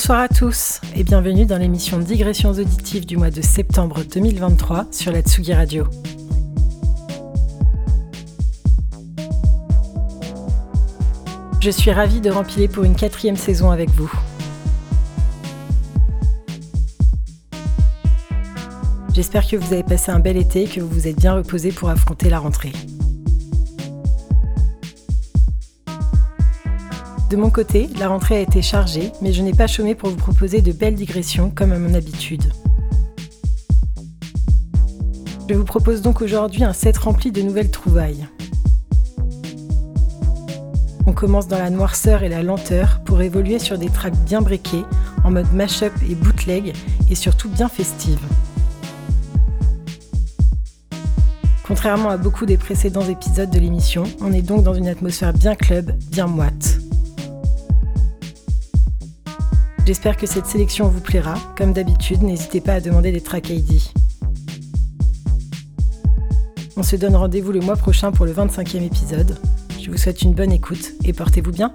Bonsoir à tous et bienvenue dans l'émission Digressions auditives du mois de septembre 2023 sur la Tsugi Radio. Je suis ravie de rempiler pour une quatrième saison avec vous. J'espère que vous avez passé un bel été et que vous vous êtes bien reposé pour affronter la rentrée. De mon côté, la rentrée a été chargée, mais je n'ai pas chômé pour vous proposer de belles digressions comme à mon habitude. Je vous propose donc aujourd'hui un set rempli de nouvelles trouvailles. On commence dans la noirceur et la lenteur pour évoluer sur des tracks bien briqués, en mode mash-up et bootleg, et surtout bien festives. Contrairement à beaucoup des précédents épisodes de l'émission, on est donc dans une atmosphère bien club, bien moite. J'espère que cette sélection vous plaira. Comme d'habitude, n'hésitez pas à demander des tracks ID. On se donne rendez-vous le mois prochain pour le 25e épisode. Je vous souhaite une bonne écoute et portez-vous bien.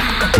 Thank you.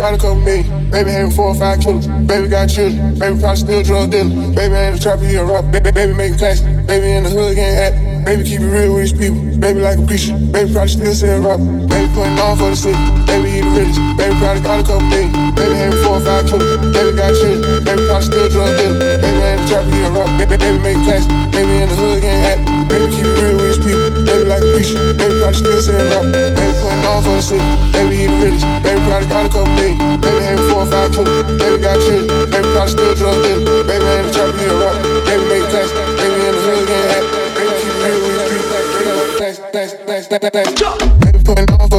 Got a couple million. Baby, having four or five killers. Baby, got children. Baby, probably still drug dealer. Baby, ain't a trapper, he a rock. Baby, baby, making class. Baby, in the hood, getting happy. Baby, keep it real with his people. Baby, like a preacher. Baby, probably still saying rock. Baby, putting on for the city. Baby, he the. Baby, probably got a couple million. Baby, having four or five killers. Baby, got children. Baby, probably still drug dealer. Baby, ain't a trapper, he a rock. Baby, baby, making class. Baby, in the hood, getting happy. Baby, keep it real with Baby, like a preacher. Baby, probably still saying rock. Baby, putting on for the city. Baby, he the realest. Baby, probably got a couple million. Baby, having four or five killers. Baby, got children. Baby, probably still drug dealer. Baby, ain't a trapper, he a rock. Baby, make class. Baby, in the hood, getting happy. Baby, keep it real with his people. Baby, putting on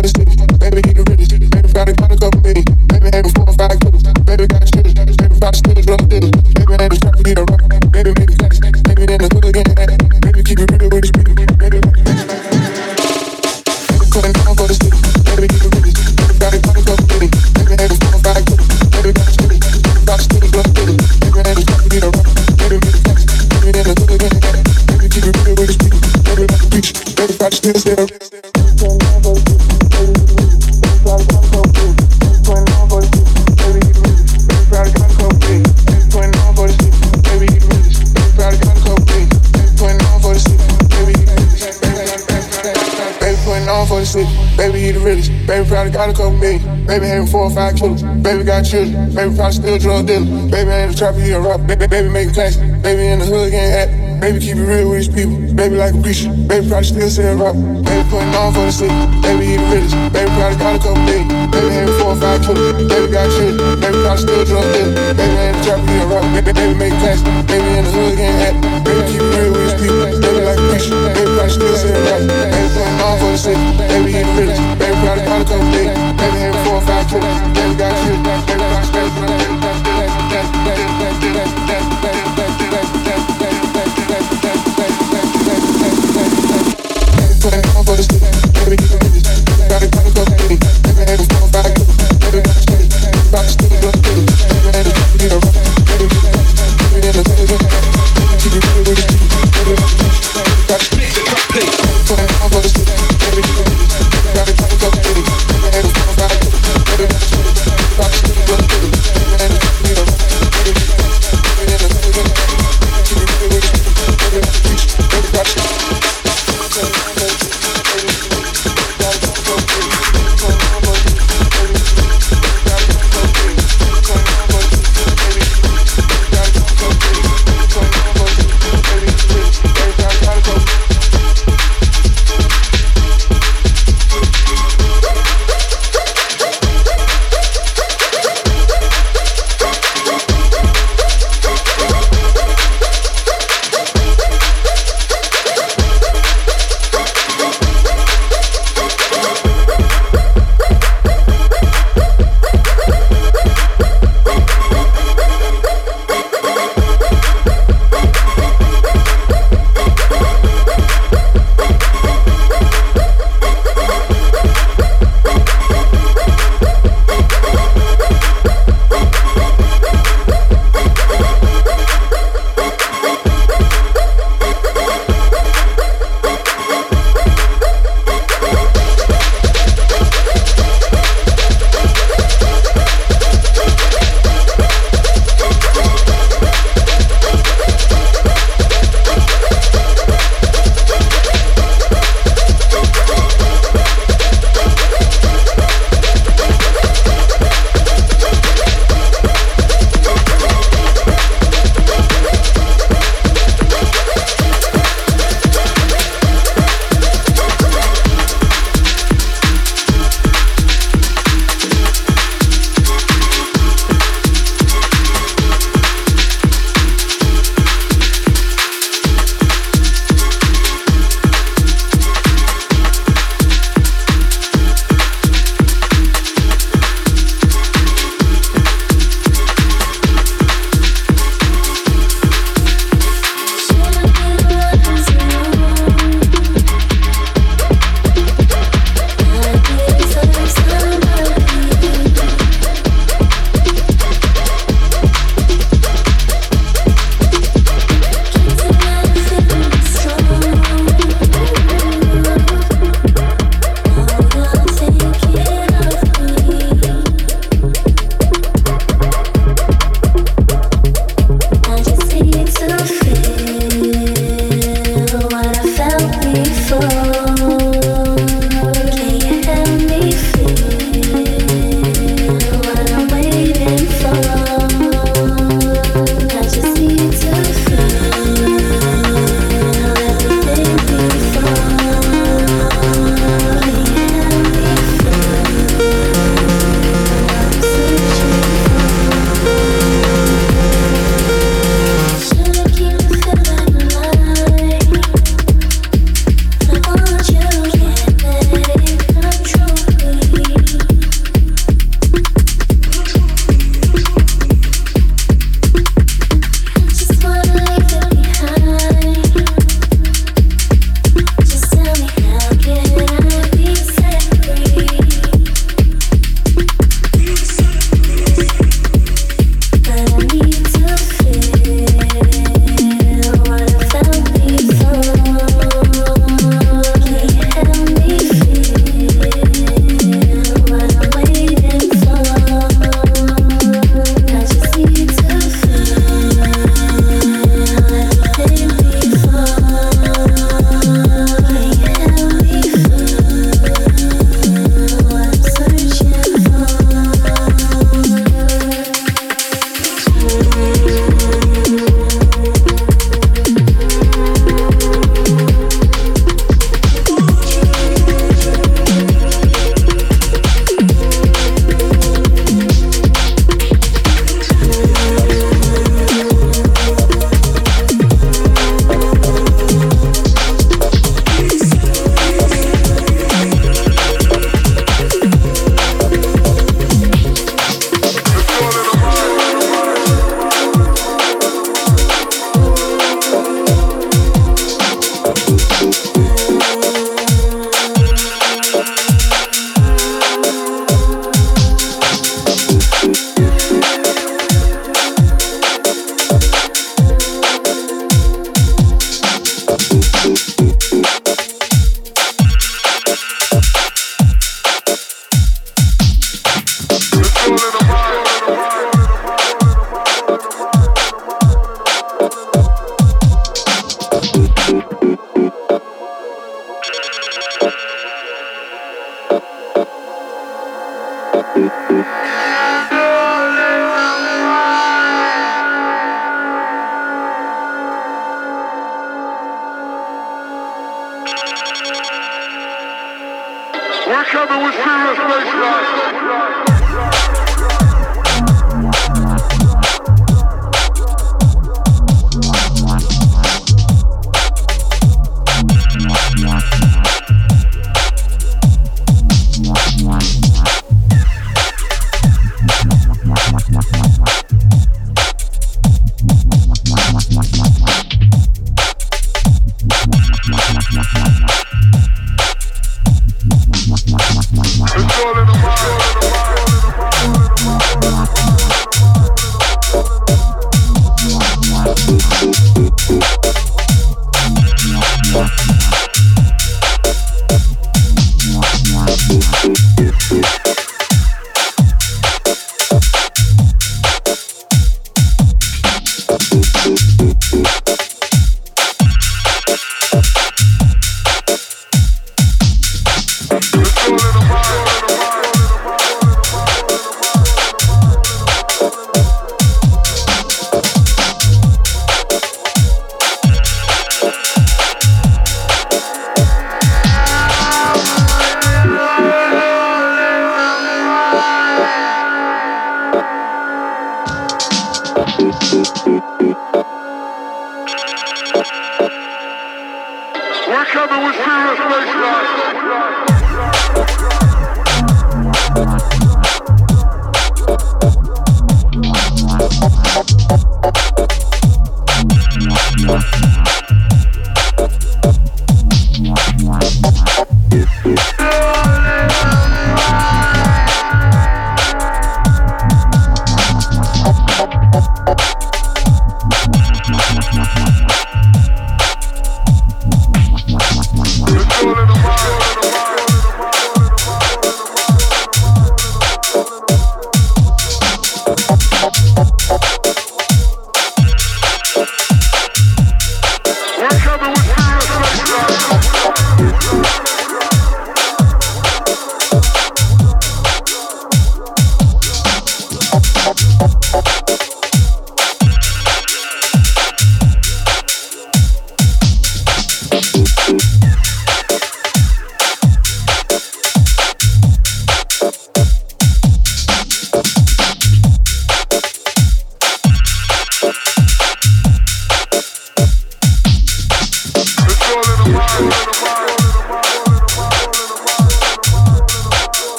Baby, having four or five killers. Baby, got children. Baby, probably still drug dealer. Baby, ain't a trapper, he a rock. Baby, baby, making class. Baby, in the hood, getting happy. Baby, keep it real with his people. Baby, like a preacher. Baby, probably still saying rock. Baby, putting on for the city. Baby, the realest. Baby, probably got a couple million. Baby, having four or five killers. Baby, got children. Baby, probably still drug dealer. Baby, ain't a trapper, he a rock. Baby, baby, making class. Baby, in the hood, getting happy. Baby, keep it real with his people. Baby, like a preacher. Baby, probably still saying rock. Baby, putting on for the city. Baby, the realest. Baby, probably got a couple million. Baby, Todo es